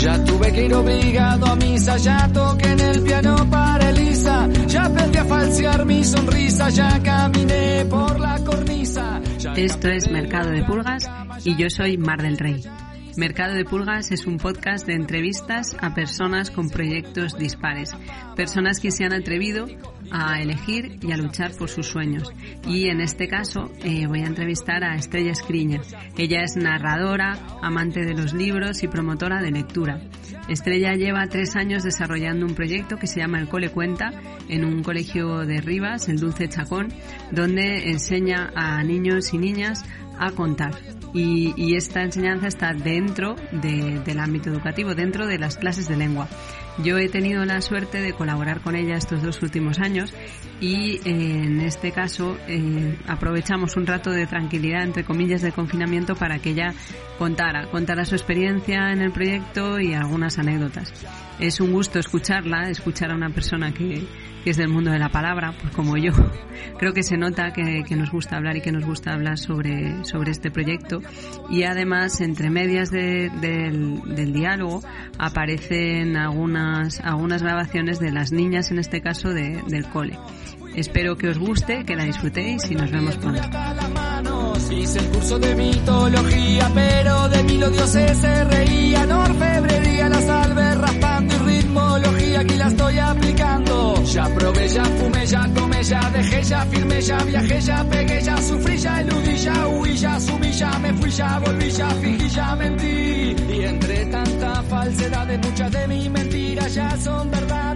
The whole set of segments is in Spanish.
Ya tuve que ir obligado a misa, ya toqué en el piano para Elisa, ya aprendí a falsear mi sonrisa, ya caminé por la cornisa. Esto es Mercado de Pulgas y yo soy Mar del Rey. Mercado de Pulgas es un podcast de entrevistas a personas con proyectos dispares, personas que se han atrevido a elegir y a luchar por sus sueños. Y en este caso eh, voy a entrevistar a Estrella Escriña. Ella es narradora, amante de los libros y promotora de lectura. Estrella lleva tres años desarrollando un proyecto que se llama El Cole Cuenta en un colegio de Rivas, el Dulce Chacón, donde enseña a niños y niñas a contar. Y, esta enseñanza está dentro de- del ámbito educativo, dentro de las clases de lengua. Yo he tenido la suerte de colaborar con ella estos dos últimos años y eh, en este caso eh, aprovechamos un rato de tranquilidad, entre comillas, de confinamiento para que ella contara, contara su experiencia en el proyecto y algunas anécdotas. Es un gusto escucharla, escuchar a una persona que, es del mundo de la palabra, pues como yo. Creo que se nota que, nos gusta hablar y que nos gusta hablar sobre, sobre este proyecto. Y además, entre medias de- del, diálogo, aparecen algunas, algunas grabaciones de las niñas, en este caso, de- del cole. Espero que os guste, que la disfrutéis y nos vemos pronto. Hice el. Ya viajé, ya pegué, ya sufrí, ya eludí, ya huí, ya subí, ya me fui, ya volví, ya fingí, ya mentí. Y entre tanta falsedad, muchas de mis mentiras ya son verdades.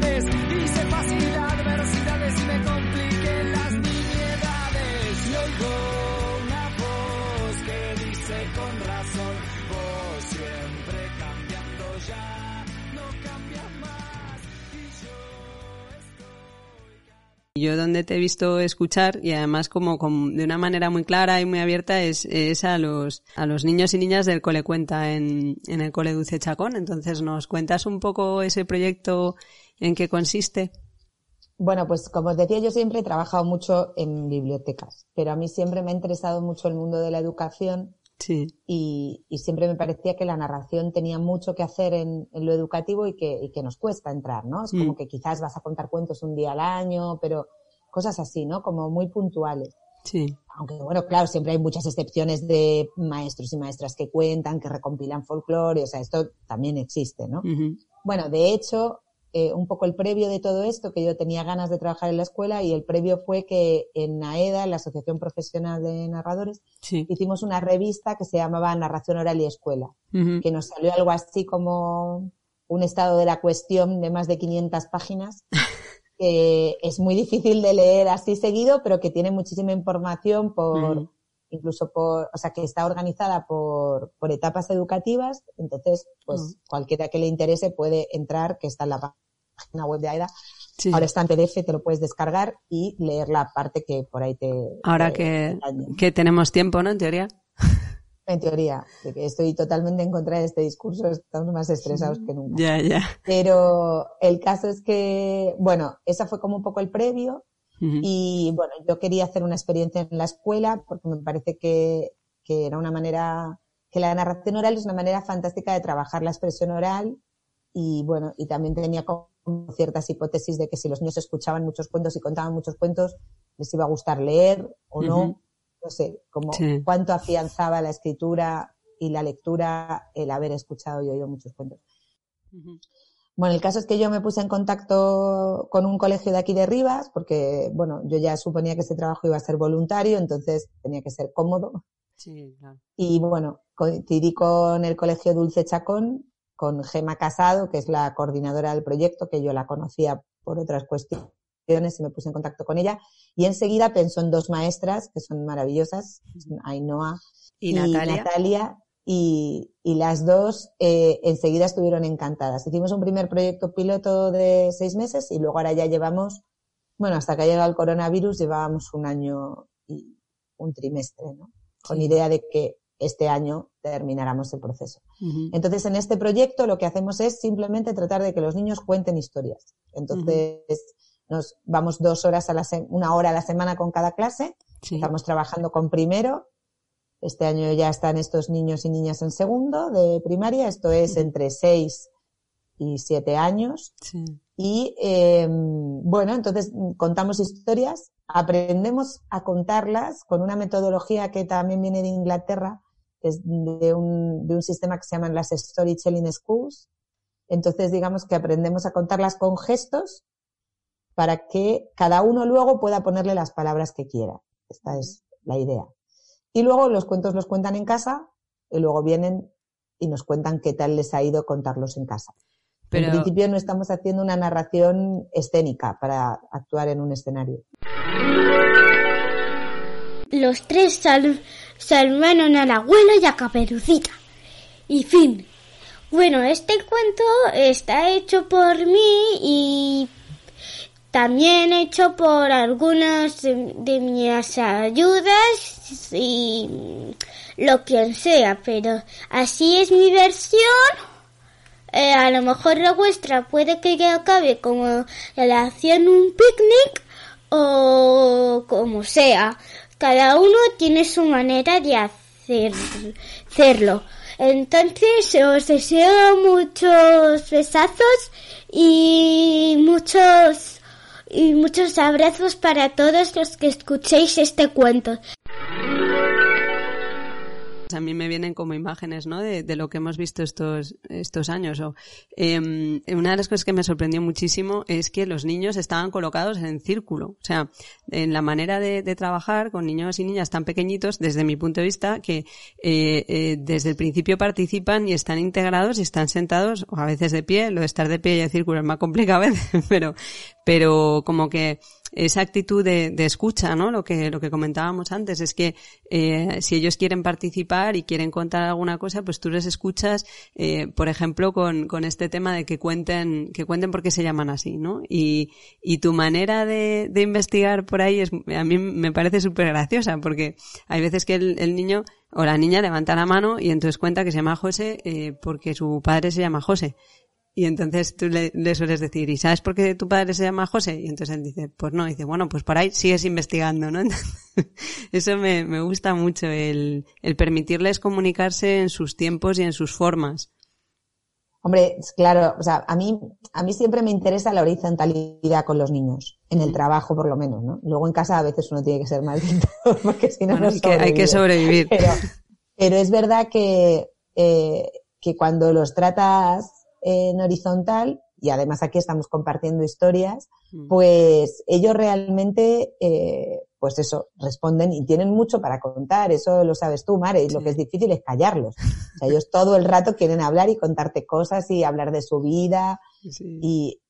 Yo donde te he visto escuchar y además como, de una manera muy clara y muy abierta es, es a los a los niños y niñas del Cole Cuenta en, en el Cole Dulce Chacón. Entonces, ¿nos cuentas un poco ese proyecto en qué consiste? Bueno, pues como os decía, yo siempre he trabajado mucho en bibliotecas, pero a mí siempre me ha interesado mucho el mundo de la educación Sí. y, y siempre me parecía que la narración tenía mucho que hacer en, en lo educativo y que, y que nos cuesta entrar, ¿no? Es como Mm. que quizás vas a contar cuentos un día al año, pero cosas así, ¿no? Como muy puntuales. Sí. Aunque bueno, claro, siempre hay muchas excepciones de maestros y maestras que cuentan, que recompilan folclore, o sea, esto también existe, ¿no? Ujú. Bueno, de hecho, eh, un poco el previo de todo esto, que yo tenía ganas de trabajar en la escuela, y el previo fue que en AEDA, en la Asociación Profesional de Narradores, Sí. hicimos una revista que se llamaba Narración Oral y Escuela, que nos salió algo así como un estado de la cuestión de más de 500 páginas, que es muy difícil de leer así seguido, pero que tiene muchísima información por. Incluso por, o sea, que está organizada por, por etapas educativas, entonces, pues Mm. cualquiera que le interese puede entrar, que está en la página web de AIDA. Sí. Ahora está en PDF, te lo puedes descargar y leer la parte que por ahí te... Ahora te- que, te que tenemos tiempo, ¿no? En teoría. En teoría, estoy totalmente en contra de este discurso, estamos más estresados que nunca. Ya, ya. Pero el caso es que, bueno, esa fue como un poco el previo Y bueno, yo quería hacer una experiencia en la escuela porque me parece que, que era una manera, que la narración oral es una manera fantástica de trabajar la expresión oral y bueno, y también tenía como ciertas hipótesis de que si los niños escuchaban muchos cuentos y contaban muchos cuentos, les iba a gustar leer o no. No sé, como Sí. cuánto afianzaba la escritura y la lectura el haber escuchado y oído muchos cuentos. Bueno, el caso es que yo me puse en contacto con un colegio de aquí de Rivas, porque, bueno, yo ya suponía que ese trabajo iba a ser voluntario, entonces tenía que ser cómodo. Sí, claro. Y bueno, coincidí con el colegio Dulce Chacón, con Gema Casado, que es la coordinadora del proyecto, que yo la conocía por otras cuestiones y me puse en contacto con ella. Y enseguida pensó en dos maestras que son maravillosas, Ainhoa y, Natalia. Y, las dos eh, enseguida estuvieron encantadas. Hicimos un primer proyecto piloto de seis meses y luego ahora ya llevamos, bueno, hasta que ha llegado el coronavirus llevábamos un año y un trimestre, ¿no? Con idea de que este año termináramos el proceso. Entonces, en este proyecto lo que hacemos es simplemente tratar de que los niños cuenten historias. Entonces, nos vamos dos horas a la una hora a la semana con cada clase. Estamos trabajando con primero. Este año ya están estos niños y niñas en segundo de primaria. Esto es entre seis y siete años. Y eh, bueno, entonces contamos historias, aprendemos a contarlas con una metodología que también viene de Inglaterra, es de un, de un sistema que se llaman las Storytelling Schools. Entonces, digamos que aprendemos a contarlas con gestos para que cada uno luego pueda ponerle las palabras que quiera. Esta es la idea. Y luego los cuentos los cuentan en casa y luego vienen y nos cuentan qué tal les ha ido contarlos en casa. Pero... En principio no estamos haciendo una narración escénica para actuar en un escenario. Los tres salvaron al abuelo y a Caperucita. Y fin. Bueno, este cuento está hecho por mí y también hecho por algunas de, mis ayudas y lo que sea, pero así es mi versión. Eh, a lo mejor la vuestra puede que acabe como la hacían un picnic o como sea. Cada uno tiene su manera de hacer, hacerlo. Entonces os deseo muchos besazos y muchos y muchos abrazos para todos los que escuchéis este cuento a mí me vienen como imágenes, ¿no? De, lo que hemos visto estos, estos años. O, em, una de las cosas que me sorprendió muchísimo es que los niños estaban colocados en círculo. O sea, en la manera de, trabajar con niños y niñas tan pequeñitos, desde mi punto de vista, que eh, eh, desde el principio participan y están integrados y están sentados, o a veces de pie. Lo de estar de pie y en círculo es más complicado a veces, pero, pero como que esa actitud de, de, escucha, ¿no? Lo que, lo que comentábamos antes es que eh, si ellos quieren participar y quieren contar alguna cosa, pues tú les escuchas, eh, por ejemplo, con, con este tema de que cuenten, que cuenten por qué se llaman así, ¿no? Y, y tu manera de, de investigar por ahí es, a mí me parece súper graciosa, porque hay veces que el, el niño o la niña levanta la mano y entonces cuenta que se llama José eh, porque su padre se llama José. Y entonces tú le, sueles decir, ¿y sabes por qué tu padre se llama José? Y entonces él dice, pues no, y dice, bueno, pues por ahí sigues investigando, ¿no? eso me, me gusta mucho, el, el permitirles comunicarse en sus tiempos y en sus formas. Hombre, claro, o sea, a mí, a mí siempre me interesa la horizontalidad con los niños, en el trabajo por lo menos, ¿no? Luego en casa a veces uno tiene que ser más porque si no, no hay, que, hay que sobrevivir. Pero, pero es verdad que, eh, que cuando los tratas en horizontal, y además aquí estamos compartiendo historias, mm. pues ellos realmente, eh, pues eso, responden y tienen mucho para contar, eso lo sabes tú, Mare, y lo que es difícil es callarlos. O sea, ellos todo el rato quieren hablar y contarte cosas y hablar de su vida y,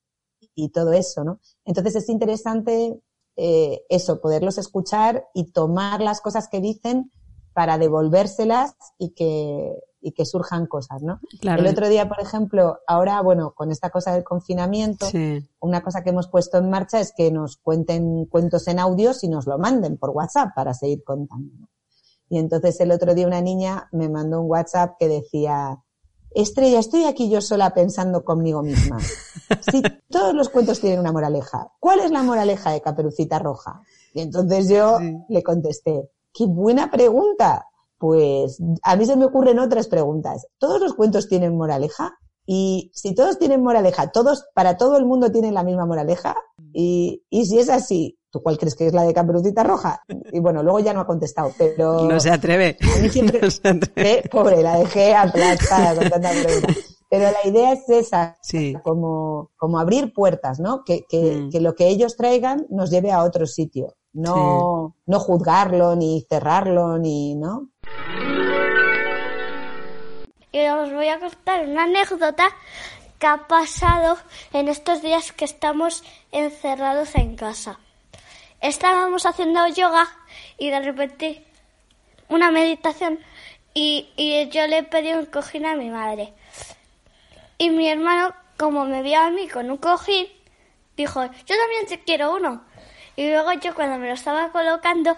y todo eso, ¿no? Entonces es interesante eh, eso, poderlos escuchar y tomar las cosas que dicen para devolvérselas y que, y que surjan cosas, ¿no? El otro día, por ejemplo, ahora, bueno, con esta cosa del confinamiento, una cosa que hemos puesto en marcha es que nos cuenten cuentos en audios y nos lo manden por WhatsApp para seguir contando. Y entonces el otro día una niña me mandó un WhatsApp que decía, Estrella, estoy aquí yo sola pensando conmigo misma. Si todos los cuentos tienen una moraleja, ¿cuál es la moraleja de Caperucita Roja? Y entonces yo le contesté, qué buena pregunta. Pues a mí se me ocurren otras preguntas. ¿Todos los cuentos tienen moraleja? Y si todos tienen moraleja, todos, para todo el mundo tienen la misma moraleja. Y, y si es así, ¿tú cuál crees que es la de Caperucita Roja? Y bueno, luego ya no ha contestado, pero... No se atreve. A mí siempre... pobre, la dejé aplastada con tanta pregunta. Pero la idea es esa, sí. como, como abrir puertas, ¿no? Que, que, mm. que lo que ellos traigan nos lleve a otro sitio. No, no juzgarlo, ni cerrarlo, ni, ¿no? Y os voy a contar una anécdota qué ha pasado en estos días que estamos encerrados en casa. Estábamos haciendo yoga y de repente una meditación y, yo le pedí un cojín a mi madre. Y mi hermano, como me vio a mí con un cojín, dijo, yo también quiero uno. Y luego yo cuando me lo estaba colocando,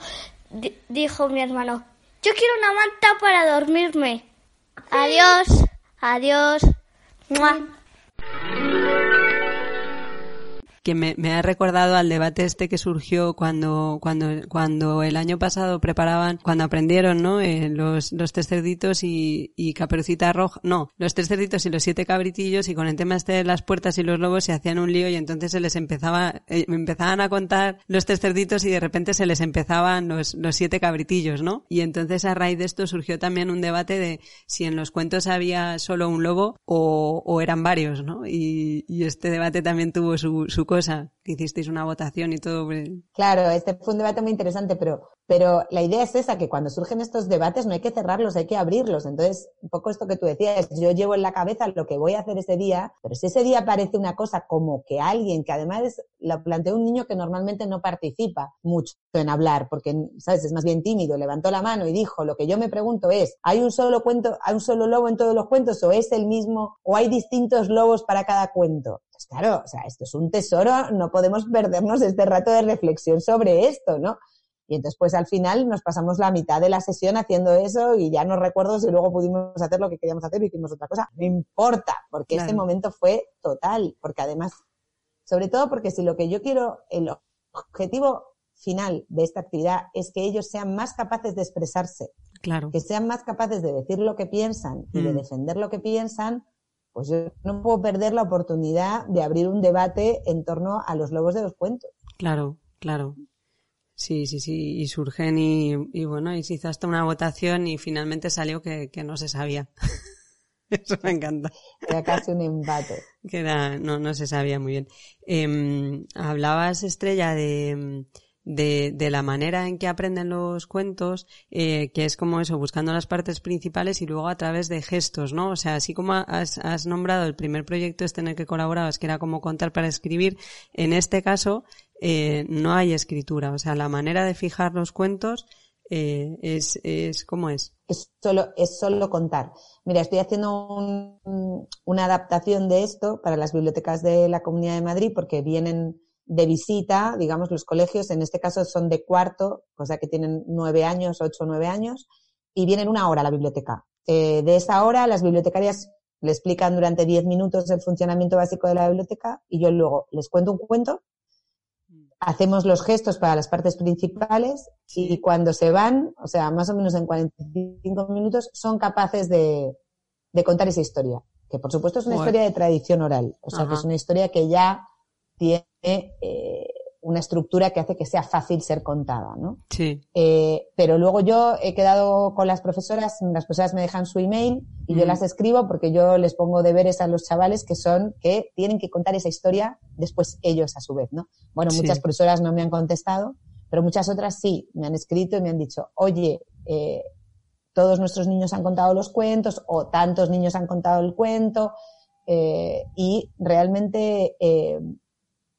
dijo mi hermano, yo quiero una manta para dormirme. Adiós, adiós. Que me, ha recordado al debate este que surgió cuando, cuando, cuando el año pasado preparaban, cuando aprendieron, ¿no? Eh, los, los tres cerditos y, y caperucita roja, no, los tres cerditos y los siete cabritillos y con el tema este de las puertas y los lobos se hacían un lío y entonces se les empezaba, eh, empezaban a contar los tres cerditos y de repente se les empezaban los, los siete cabritillos, ¿no? Y entonces a raíz de esto surgió también un debate de si en los cuentos había solo un lobo o, o eran varios, ¿no? Y, y este debate también tuvo su, su Claro, este fue un debate muy interesante, pero pero la idea es esa, que cuando surgen estos debates no hay que cerrarlos, hay que abrirlos. Entonces, un poco esto que tú decías, yo llevo en la cabeza lo que voy a hacer ese día, pero si ese día parece una cosa como que alguien, que además lo planteó un niño que normalmente no participa mucho en hablar, porque, ¿sabes? Es más bien tímido, levantó la mano y dijo, lo que yo me pregunto es, ¿hay un solo cuento, hay un solo lobo en todos los cuentos o es el mismo, o hay distintos lobos para cada cuento? Pues claro, o sea, esto es un tesoro, no podemos perdernos este rato de reflexión sobre esto, ¿no? Y entonces, pues al final nos pasamos la mitad de la sesión haciendo eso y ya no recuerdo si luego pudimos hacer lo que queríamos hacer y hicimos otra cosa. No importa, porque este momento fue total, porque además, sobre todo porque si lo que yo quiero, el objetivo final de esta actividad es que ellos sean más capaces de expresarse, claro. que sean más capaces de decir lo que piensan y de mm. defender lo que piensan, pues yo no puedo perder la oportunidad de abrir un debate en torno a los lobos de los cuentos. Claro, claro. Sí, sí, sí, y surgen y, y, bueno, y se hizo hasta una votación y finalmente salió que, que no se sabía. Eso me encanta. Era casi un embate. Que era, no, no se sabía muy bien. Eh, hablabas, Estrella, de, de, de, la manera en que aprenden los cuentos, eh, que es como eso, buscando las partes principales y luego a través de gestos, ¿no? O sea, así como has, has nombrado el primer proyecto este en el que colaborabas, que era como contar para escribir, en este caso eh, no hay escritura. O sea, la manera de fijar los cuentos eh, es, es como es. Es solo, es solo contar. Mira, estoy haciendo un, una adaptación de esto para las bibliotecas de la Comunidad de Madrid porque vienen de visita, digamos, los colegios, en este caso son de cuarto, o sea que tienen nueve años, ocho o nueve años, y vienen una hora a la biblioteca. Eh, de esa hora, las bibliotecarias le explican durante diez minutos el funcionamiento básico de la biblioteca y yo luego les cuento un cuento hacemos los gestos para las partes principales y cuando se van, o sea, más o menos en 45 minutos, son capaces de, de contar esa historia. Que por supuesto es una historia de tradición oral, o sea, que es una historia que ya tiene eh, una estructura que hace que sea fácil ser contada, ¿no? Sí. Eh, pero luego yo he quedado con las profesoras, las profesoras me dejan su email y yo mm. las escribo porque yo les pongo deberes a los chavales que son que tienen que contar esa historia después ellos a su vez, ¿no? Bueno, muchas profesoras no me han contestado, pero muchas otras sí me han escrito y me han dicho, oye, eh, todos nuestros niños han contado los cuentos o tantos niños han contado el cuento eh, y realmente eh,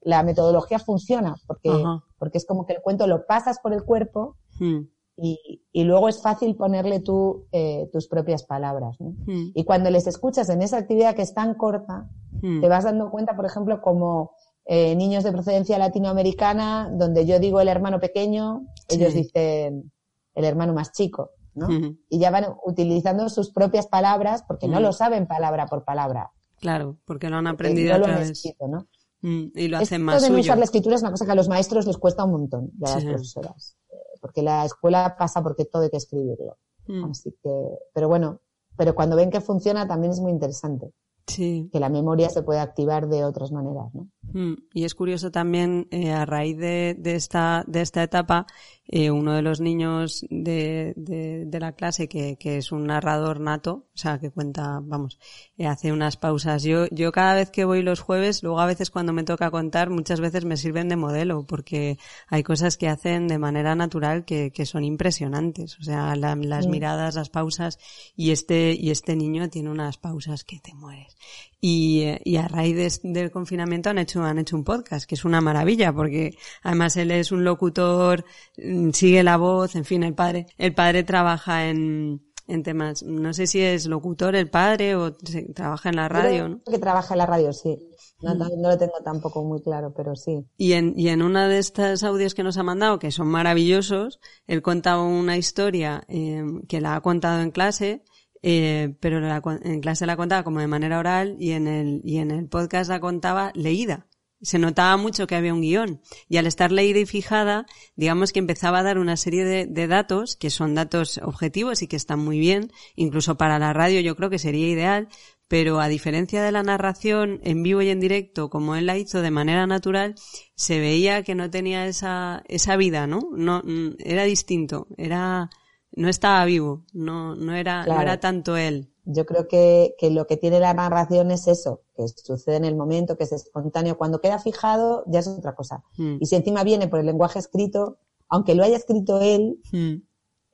la metodología funciona, porque, porque es como que el cuento lo pasas por el cuerpo hmm. y, y, luego es fácil ponerle tú eh, tus propias palabras. ¿no? Hmm. Y cuando les escuchas en esa actividad que es tan corta, hmm. te vas dando cuenta, por ejemplo, como eh, niños de procedencia latinoamericana, donde yo digo el hermano pequeño, ellos dicen el hermano más chico. ¿no? Y ya van utilizando sus propias palabras porque no lo saben palabra por palabra. Claro, porque lo han aprendido a través. ¿no? Mm, y lo hacen más de suyo. usar la escritura es una cosa que a los maestros les cuesta un montón, ya a las profesoras. Eh, porque la escuela pasa porque todo hay que escribirlo. Mm. Así que, pero bueno, pero cuando ven que funciona también es muy interesante. Sí. Que la memoria se puede activar de otras maneras, ¿no? Mm. Y es curioso también, eh, a raíz de, de, esta, de esta etapa, eh, uno de los niños de, de, la clase que, que, es un narrador nato, o sea, que cuenta, vamos, eh, hace unas pausas. Yo, yo cada vez que voy los jueves, luego a veces cuando me toca contar, muchas veces me sirven de modelo, porque hay cosas que hacen de manera natural que, que son impresionantes. O sea, las miradas, las pausas, y este, y este niño tiene unas pausas que te mueres. Y, y a raíz del confinamiento han hecho, han hecho un podcast, que es una maravilla, porque además él es un locutor Mm, sigue la voz, en fin, el padre, el padre trabaja en, en temas, no sé si es locutor el padre o trabaja en la radio, ¿no? Que trabaja en la radio, sí. No, mm. no, lo tengo tampoco muy claro, pero sí. Y en, y en una de estas audios que nos ha mandado, que son maravillosos, él contaba una historia eh, que la ha contado en clase, eh, pero en clase la contaba como de manera oral y en el, y en el podcast la contaba leída. Se notaba mucho que había un guion. Y al estar leída y fijada, digamos que empezaba a dar una serie de, datos que son datos objetivos y que están muy bien, incluso para la radio yo creo que sería ideal, pero a diferencia de la narración en vivo y en directo, como él la hizo de manera natural, se veía que no tenía esa, esa vida, ¿no? No, mm, era distinto, era, no estaba vivo, no, no era, no era tanto él. Yo creo que, que, lo que tiene la narración es eso, que sucede en el momento, que es espontáneo. Cuando queda fijado, ya es otra cosa. Hmm. Y si encima viene por el lenguaje escrito, aunque lo haya escrito él, hmm.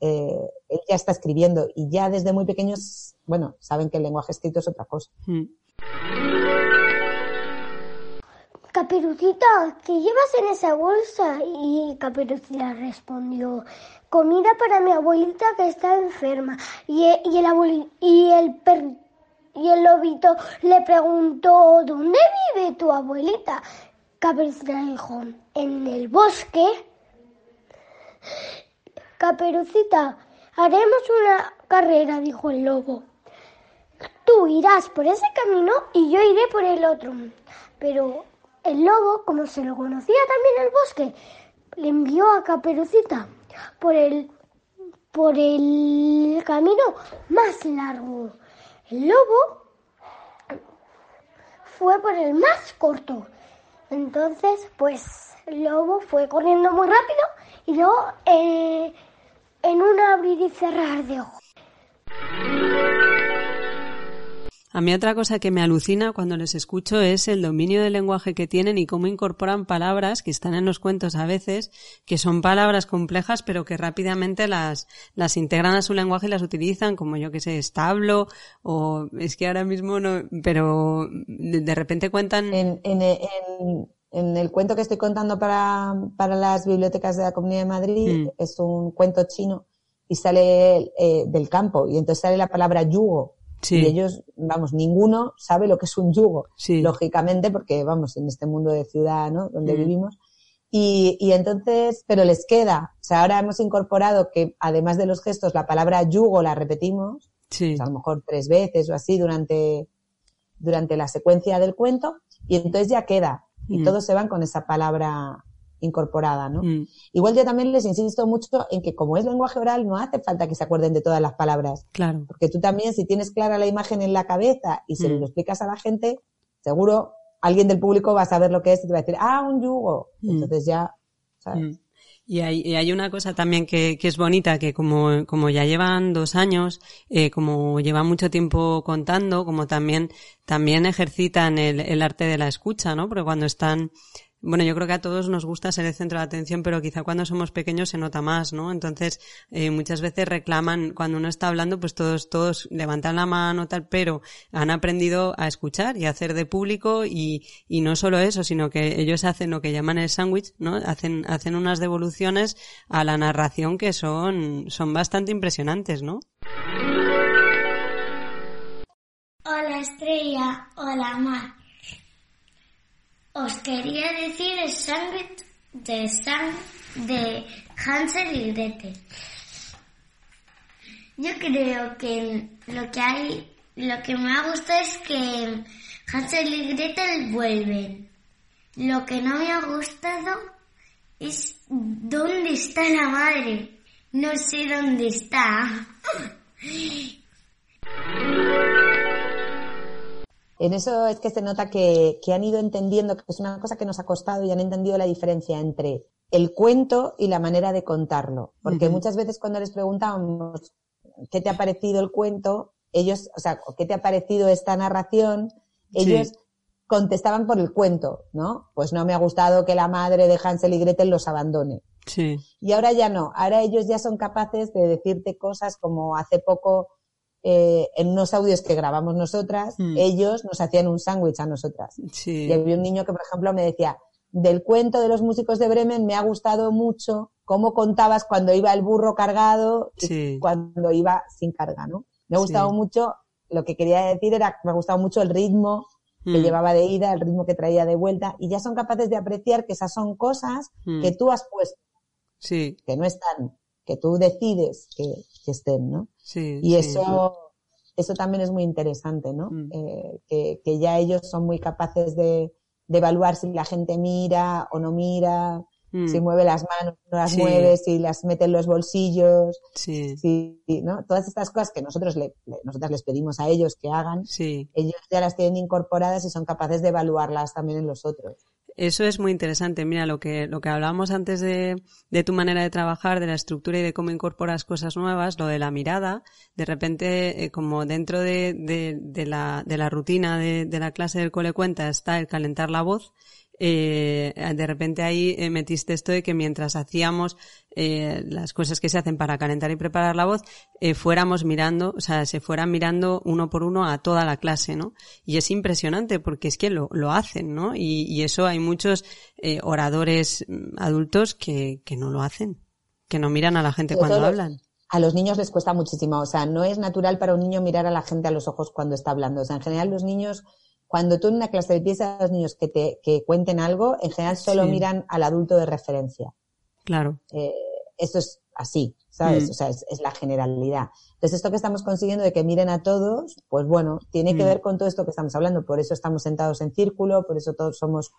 eh, él ya está escribiendo. Y ya desde muy pequeños, bueno, saben que el lenguaje escrito es otra cosa. Hmm. Caperucita, ¿qué llevas en esa bolsa? Y Caperucita respondió, comida para mi abuelita que está enferma. Y, e, y el, y, el y el lobito le preguntó, ¿dónde vive tu abuelita? Caperucita dijo, en el bosque. Caperucita, haremos una carrera, dijo el lobo. Tú irás por ese camino y yo iré por el otro. Pero el lobo, como se lo conocía también el bosque, le envió a Caperucita por el, por el camino más largo. El lobo fue por el más corto. Entonces, pues el lobo fue corriendo muy rápido y luego eh, en un abrir y cerrar de ojos. A mí otra cosa que me alucina cuando les escucho es el dominio del lenguaje que tienen y cómo incorporan palabras que están en los cuentos a veces, que son palabras complejas pero que rápidamente las, las integran a su lenguaje y las utilizan como yo que sé, establo o es que ahora mismo no, pero de, repente cuentan... En, en, en, el cuento que estoy contando para, para las bibliotecas de la Comunidad de Madrid mm. es un cuento chino y sale eh, del campo y entonces sale la palabra yugo y ellos, vamos, ninguno sabe lo que es un yugo, lógicamente, porque vamos, en este mundo de ciudad, ¿no? Donde mm. vivimos. Y, y entonces, pero les queda, o sea, ahora hemos incorporado que además de los gestos, la palabra yugo la repetimos, pues a lo mejor tres veces o así durante, durante la secuencia del cuento, y entonces ya queda. Y mm. todos se van con esa palabra incorporada, ¿no? Mm. Igual yo también les insisto mucho en que como es lenguaje oral, no hace falta que se acuerden de todas las palabras. Claro. Porque tú también, si tienes clara la imagen en la cabeza y se lo mm. explicas a la gente, seguro alguien del público va a saber lo que es y te va a decir, ah, un yugo. Mm. Entonces ya, ¿sabes? Y hay, hay, una cosa también que, que, es bonita, que como, como ya llevan dos años, eh, como llevan mucho tiempo contando, como también, también ejercitan el, el arte de la escucha, ¿no? Porque cuando están bueno, yo creo que a todos nos gusta ser el centro de atención, pero quizá cuando somos pequeños se nota más, ¿no? Entonces, eh, muchas veces reclaman, cuando uno está hablando, pues todos, todos levantan la mano, tal, pero han aprendido a escuchar y a hacer de público y, y no solo eso, sino que ellos hacen lo que llaman el sándwich, ¿no? Hacen, hacen unas devoluciones a la narración que son, son bastante impresionantes, ¿no? Hola estrella, hola mar. Os quería decir el sándwich de, de Hansel y Gretel. Yo creo que lo que hay, lo que me ha gustado es que Hansel y Gretel vuelven. Lo que no me ha gustado es dónde está la madre. No sé dónde está. En eso es que se nota que, han ido entendiendo, que es una cosa que nos ha costado y han entendido la diferencia entre el cuento y la manera de contarlo. Porque muchas veces cuando les preguntábamos qué te ha parecido el cuento, ellos, o sea, qué te ha parecido esta narración, ellos contestaban por el cuento, ¿no? Pues no me ha gustado que la madre de Hansel y Gretel los abandone. Sí. Y ahora ya no, ahora ellos ya son capaces de decirte cosas como hace poco eh, en unos audios que grabamos nosotras, Mm. ellos nos hacían un sándwich a nosotras. Sí. Y había un niño que, por ejemplo, me decía, del cuento de los músicos de Bremen me ha gustado mucho cómo contabas cuando iba el burro cargado y Sí. cuando iba sin carga, ¿no? Me ha Sí. gustado mucho, lo que quería decir era, me ha gustado mucho el ritmo que Mm. llevaba de ida, el ritmo que traía de vuelta, y ya son capaces de apreciar que esas son cosas Mm. que tú has puesto, Sí, que no están, que tú decides que, que estén, ¿no? Sí. Y sí. eso, eso también es muy interesante, ¿no? Mm. Eh, que, que ya ellos son muy capaces de, de evaluar si la gente mira o no mira, Mm. si mueve las manos, no las mueve, si las mete en los bolsillos, Sí, si, ¿no? Todas estas cosas que nosotros le, le- nosotras les pedimos a ellos que hagan, ellos ya las tienen incorporadas y son capaces de evaluarlas también en los otros. Eso es muy interesante. Mira, lo que, lo que hablábamos antes de, de tu manera de trabajar, de la estructura y de cómo incorporas cosas nuevas, lo de la mirada, de repente, eh, como dentro de, de, de la, de la rutina de, de la clase del cole cuenta está el calentar la voz, eh, de repente ahí eh, metiste esto de que mientras hacíamos eh, las cosas que se hacen para calentar y preparar la voz, eh, fuéramos mirando, o sea, se fueran mirando uno por uno a toda la clase, ¿no? Y es impresionante porque es que lo, lo hacen, ¿no? Y, y eso hay muchos oradores mm, adultos que, que no lo hacen, que no miran a la gente cuando los- hablan. A los niños les cuesta muchísimo. O sea, no es natural para un niño mirar a la gente a los ojos cuando está hablando. O sea, en general los niños, cuando tú en una clase le pides a los niños que te que cuenten algo, en general solo Sí. miran al adulto de referencia. Claro. Eh, eso es así, ¿sabes? Mm. O sea, es, es la generalidad. Entonces, esto que estamos consiguiendo de que miren a todos, pues bueno, tiene que Mm. ver con todo esto que estamos hablando. Por eso estamos sentados en círculo, por eso todos somos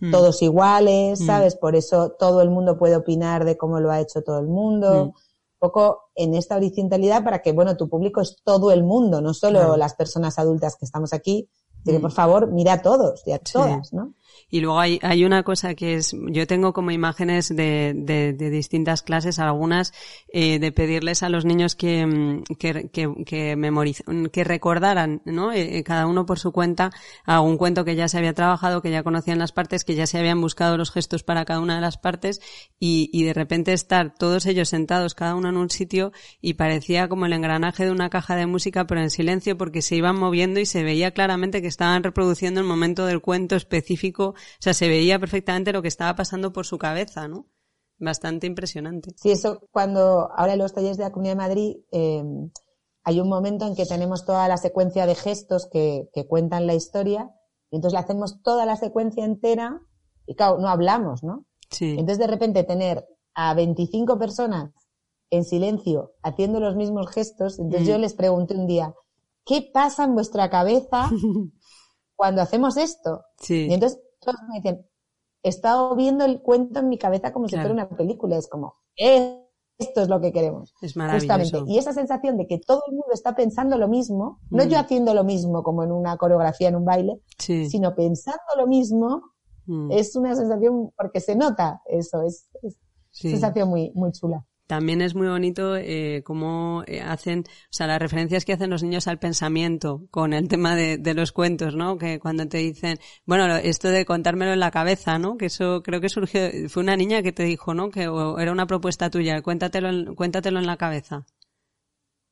Mm. todos iguales. ¿sabes? Por eso todo el mundo puede opinar de cómo lo ha hecho todo el mundo. Un poco en esta horizontalidad para que, bueno, tu público es todo el mundo, no solo Claro. las personas adultas que estamos aquí, que, por favor, mira a todos y a Sí. todas, ¿no? Y luego hay, hay una cosa que es, yo tengo como imágenes de, de, de distintas clases, algunas eh, de pedirles a los niños que, mm, que, que, que memoriz- que recordaran, ¿no? Eh, eh, cada uno por su cuenta algún cuento que ya se había trabajado, que ya conocían las partes, que ya se habían buscado los gestos para cada una de las partes y, y de repente estar todos ellos sentados, cada uno en un sitio y parecía como el engranaje de una caja de música, pero en silencio porque se iban moviendo y se veía claramente que estaban reproduciendo el momento del cuento específico, o sea, se veía perfectamente lo que estaba pasando por su cabeza, ¿no? Bastante impresionante. Sí, eso cuando ahora en los talleres de la Comunidad de Madrid eh, hay un momento en que tenemos toda la secuencia de gestos que, que cuentan la historia y entonces le hacemos toda la secuencia entera y claro, no hablamos, ¿no? Sí. Entonces de repente tener a 25 personas en silencio haciendo los mismos gestos, entonces Mm. yo les pregunté un día, ¿qué pasa en vuestra cabeza cuando hacemos esto? Sí. Y entonces todos me dicen, he estado viendo el cuento en mi cabeza como si fuera una película. Es como, esto es lo que queremos. Es maravilloso. Justamente. Y esa sensación de que todo el mundo está pensando lo mismo, no Mm. yo haciendo lo mismo como en una coreografía, en un baile, Sí. sino pensando lo mismo, Mm. es una sensación, porque se nota eso, es, es Sí. sensación muy, muy chula. También es muy bonito eh, cómo eh, hacen, o sea, las referencias que hacen los niños al pensamiento con el tema de, de los cuentos, ¿no? Que cuando te dicen, bueno, esto de contármelo en la cabeza, ¿no? Que eso creo que surgió, fue una niña que te dijo, ¿no? Que o era una propuesta tuya, cuéntatelo, en- cuéntatelo en la cabeza.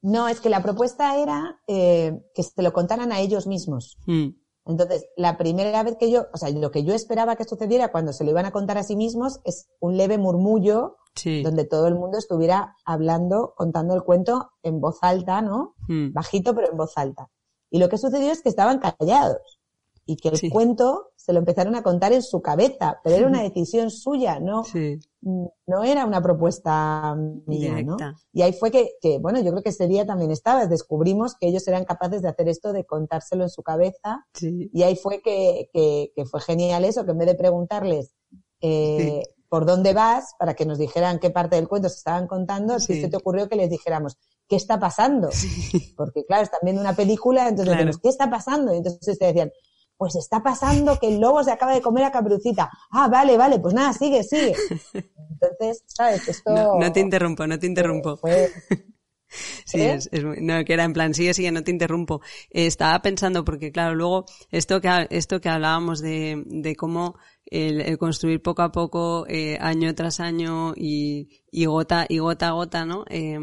No, es que la propuesta era eh, que se lo contaran a ellos mismos. Mm, Entonces, la primera vez que yo, o sea, lo que yo esperaba que sucediera cuando se lo iban a contar a sí mismos es un leve murmullo sí. donde todo el mundo estuviera hablando, contando el cuento en voz alta, ¿no? Mm, Bajito, pero en voz alta. Y lo que sucedió es que estaban callados y que el Sí. cuento se lo empezaron a contar en su cabeza, pero era una decisión suya, no, sí. no era una propuesta mía, ¿no? Directa. Y ahí fue que, que, bueno, yo creo que ese día también estaba, descubrimos que ellos eran capaces de hacer esto, de contárselo en su cabeza, Sí. y ahí fue que, que, que fue genial eso, que en vez de preguntarles eh, por dónde vas, para que nos dijeran qué parte del cuento se estaban contando, Sí. se te ocurrió que les dijéramos, ¿qué está pasando? Porque claro, están viendo una película, entonces Claro. decimos, ¿qué está pasando? Y entonces te decían, pues está pasando que el lobo se acaba de comer a Caperucita. Ah, vale, vale, pues nada, sigue, sigue. Entonces, ¿sabes? Esto... No, te interrumpo, no te interrumpo. Sí, es, es, no, que era en plan, sigue, sigue, no te interrumpo. Eh, estaba pensando, porque claro, luego, esto que, esto que hablábamos de, de cómo el, el, construir poco a poco, eh, año tras año y, y gota, y gota a gota, ¿no? Eh,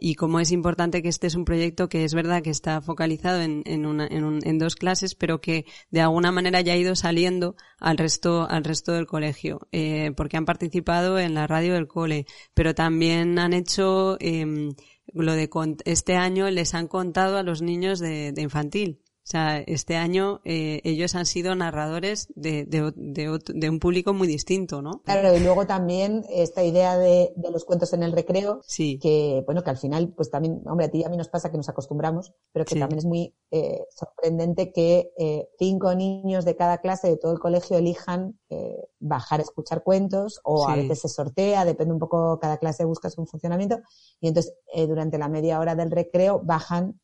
y cómo es importante que este es un proyecto que es verdad que está focalizado en, en, una, en, un, en dos clases, pero que de alguna manera ya ha ido saliendo al resto, al resto del colegio, eh, porque han participado en la radio del cole, pero también han hecho eh, lo de este año les han contado a los niños de, de infantil. O sea, este año eh, ellos han sido narradores de, de, de, de, un público muy distinto, ¿no? Claro, y luego también esta idea de, los cuentos en el recreo, sí. que bueno, que al final, pues también, hombre, a ti y a mí nos pasa que nos acostumbramos, pero que sí. también es muy eh, sorprendente que eh, cinco niños de cada clase de todo el colegio elijan eh, bajar a escuchar cuentos, o sí. a veces se sortea, depende un poco, cada clase busca su funcionamiento, y entonces eh, durante la media hora del recreo bajan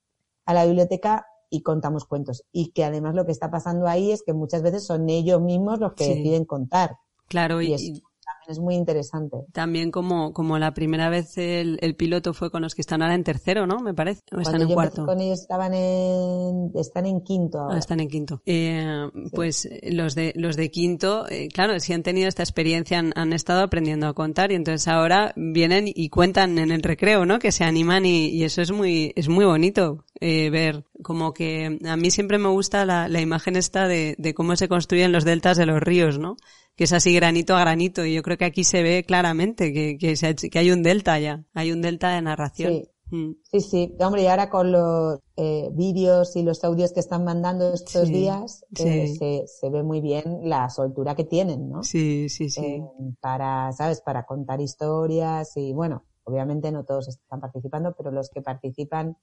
a la biblioteca y contamos cuentos. Y que además lo que está pasando ahí es que muchas veces son ellos mismos los que sí. deciden contar. Claro, y, y eso también es muy interesante. También como, como la primera vez el, el, piloto fue con los que están ahora en tercero, ¿no? Me parece. O están en yo cuarto. Con ellos estaban en, están en quinto ahora. Ah, están en quinto. Eh, sí. Pues los de, los de quinto, eh, claro, si han tenido esta experiencia, han, han, estado aprendiendo a contar y entonces ahora vienen y cuentan en el recreo, ¿no? Que se animan y, y eso es muy, es muy bonito eh, ver como que a mí siempre me gusta la, la imagen esta de, de, cómo se construyen los deltas de los ríos, ¿no? Que es así granito a granito y yo creo que aquí se ve claramente que, que, se ha, que hay un delta ya, hay un delta de narración. Sí. Mm. Sí, sí, hombre, y ahora con los eh, vídeos y los audios que están mandando estos sí, días, sí. Eh, se, se, ve muy bien la soltura que tienen, ¿no? Sí, sí, sí. Eh, para, ¿sabes? Para contar historias y bueno, obviamente no todos están participando, pero los que participan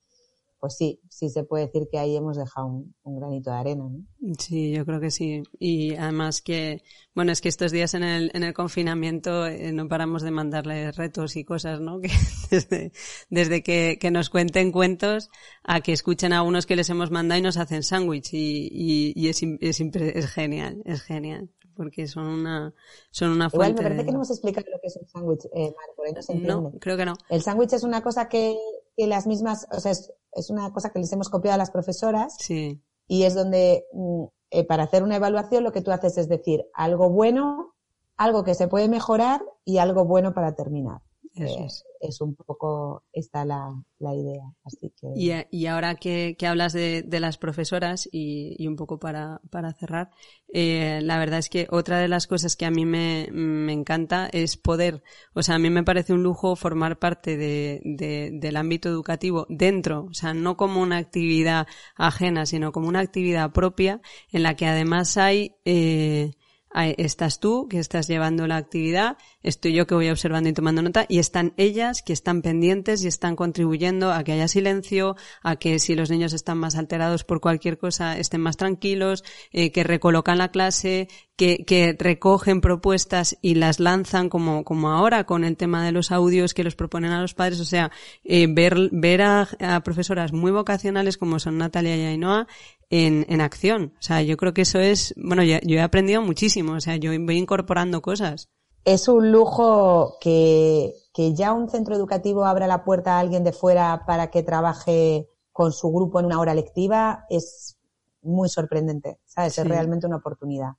pues sí, sí se puede decir que ahí hemos dejado un, un, granito de arena, ¿no? Sí, yo creo que sí. Y además que, bueno, es que estos días en el, en el confinamiento eh, no paramos de mandarles retos y cosas, ¿no? Que desde, desde que, que nos cuenten cuentos a que escuchen a unos que les hemos mandado y nos hacen sándwich y, y, y es, es, es genial, es genial porque son una son una fuente Igual me parece de... que no hemos explicado lo que es un sándwich, eh, por ahí no se entiende. No, creo que no. El sándwich es una cosa que, que las mismas, o sea, es, es, una cosa que les hemos copiado a las profesoras. Sí. Y es donde, mm, eh, para hacer una evaluación, lo que tú haces es decir algo bueno, algo que se puede mejorar y algo bueno para terminar. Eso es. es un poco esta la, la idea. Así que... y, y ahora que, que hablas de, de, las profesoras y, y, un poco para, para cerrar, eh, la verdad es que otra de las cosas que a mí me, me encanta es poder, o sea, a mí me parece un lujo formar parte de, de, del ámbito educativo dentro, o sea, no como una actividad ajena, sino como una actividad propia en la que además hay... Eh, estás tú que estás llevando la actividad, estoy yo que voy observando y tomando nota y están ellas que están pendientes y están contribuyendo a que haya silencio, a que si los niños están más alterados por cualquier cosa estén más tranquilos, eh, que recolocan la clase, que, que, recogen propuestas y las lanzan como, como ahora con el tema de los audios que los proponen a los padres, o sea, eh, ver, ver a, a, profesoras muy vocacionales como son Natalia y Ainhoa en, en acción. O sea, yo creo que eso es, bueno, yo, yo he aprendido muchísimo, o sea, yo voy incorporando cosas. Es un lujo que, que ya un centro educativo abra la puerta a alguien de fuera para que trabaje con su grupo en una hora lectiva es muy sorprendente, ¿sabes? Sí. Es realmente una oportunidad.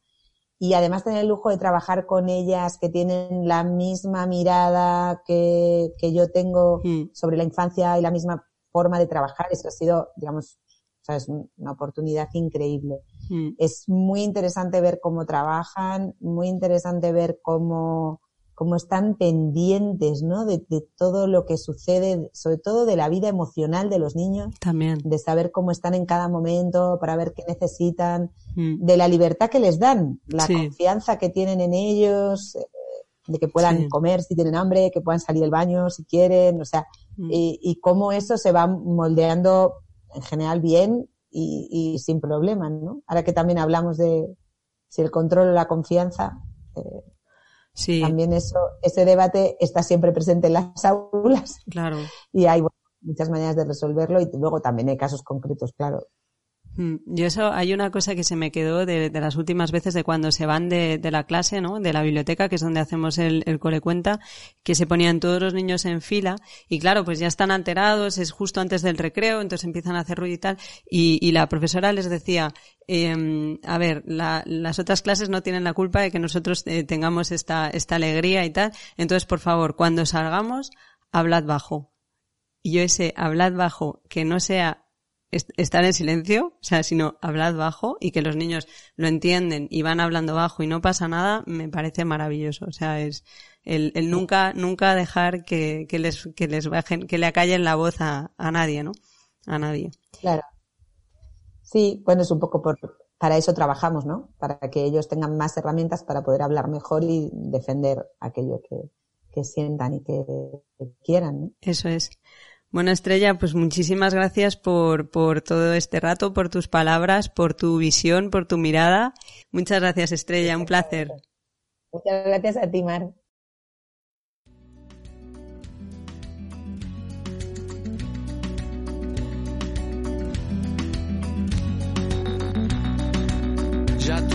Y además tener el lujo de trabajar con ellas que tienen la misma mirada que, que yo tengo mm. sobre la infancia y la misma forma de trabajar, eso ha sido, digamos, o sea, es una oportunidad increíble. Mm. Es muy interesante ver cómo trabajan, muy interesante ver cómo, cómo están pendientes, ¿no? De, de, todo lo que sucede, sobre todo de la vida emocional de los niños. También. De saber cómo están en cada momento, para ver qué necesitan, mm. de la libertad que les dan, la sí. confianza que tienen en ellos, eh, de que puedan sí. comer si tienen hambre, que puedan salir del baño si quieren, o sea, mm. y, y cómo eso se va moldeando en general bien y, y, sin problemas, ¿no? Ahora que también hablamos de si el control o la confianza, eh, sí. también eso, ese debate está siempre presente en las aulas. Claro. Y hay bueno, muchas maneras de resolverlo y luego también hay casos concretos, claro. Mm, yo eso, hay una cosa que se me quedó de, las últimas veces de cuando se van de, la clase, ¿no? De la biblioteca, que es donde hacemos el, el cole cuenta, que se ponían todos los niños en fila y claro, pues ya están alterados, es justo antes del recreo, entonces empiezan a hacer ruido y tal y, la profesora les decía, eh, a ver, las otras clases no tienen la culpa de que nosotros eh, tengamos esta, esta alegría y tal, entonces por favor, cuando salgamos, hablad bajo. Y yo ese hablad bajo, que no sea estar en silencio, o sea, sino hablad bajo y que los niños lo entienden y van hablando bajo y no pasa nada, me parece maravilloso. O sea, es el, el nunca, nunca dejar que, que, les, que les bajen, que le acallen la voz a, a nadie, ¿no? A nadie. Claro. Sí, bueno, es un poco por, para eso trabajamos, ¿no? Para que ellos tengan más herramientas para poder hablar mejor y defender aquello que, que sientan y que, que quieran. ¿no? Eso es. Bueno, Estrella, pues muchísimas gracias por, por todo este rato, por tus palabras, por tu visión, por tu mirada. Muchas gracias, Estrella, un placer. Muchas gracias a ti, Mar.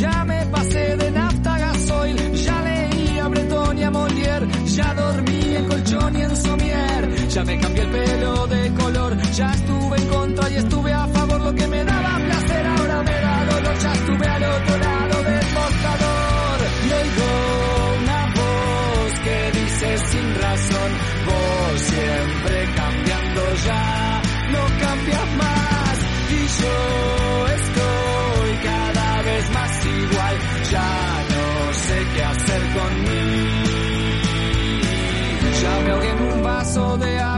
ya me pasé de nafta a gasoil, ya leí a Breton y a Molière, ya dormí en colchón y en somier, ya me cambié el pelo de color, ya estuve en contra y estuve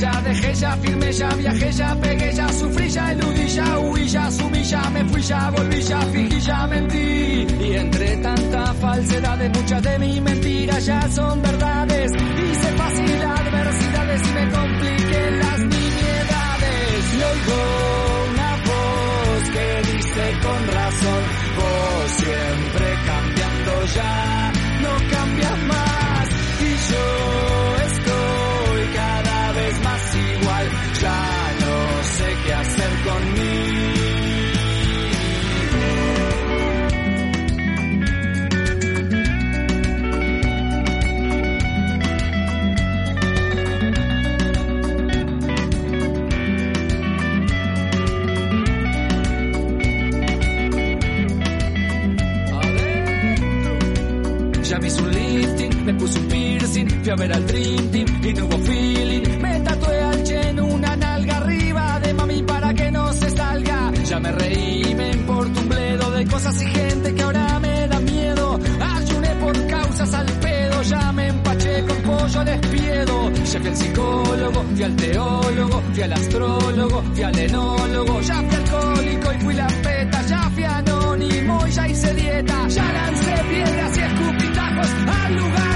ya dejé, ya firmé, ya viajé, ya pegué, ya sufrí, ya eludí, ya huí, ya asumí, ya me fui, ya volví, ya fingí, ya mentí, y entre tanta falsedad de muchas de mis mentiras ya son verdades. Hice fácil adversidades y me compliqué las nimiedades. Y oigo fui a ver al Dream Team y no feeling. Me tatué al Chen una nalga arriba de mami para que no se salga. Ya me reí, me importa un bledo de cosas y gente que ahora me da miedo. Ayuné por causas al pedo, ya me empaché con pollo despiedo. Ya fui al psicólogo, fui al teólogo, fui al astrólogo, fui al enólogo. Ya fui alcohólico y fui la peta, ya fui anónimo y ya hice dieta. Ya lancé piedras y escupitajos al lugar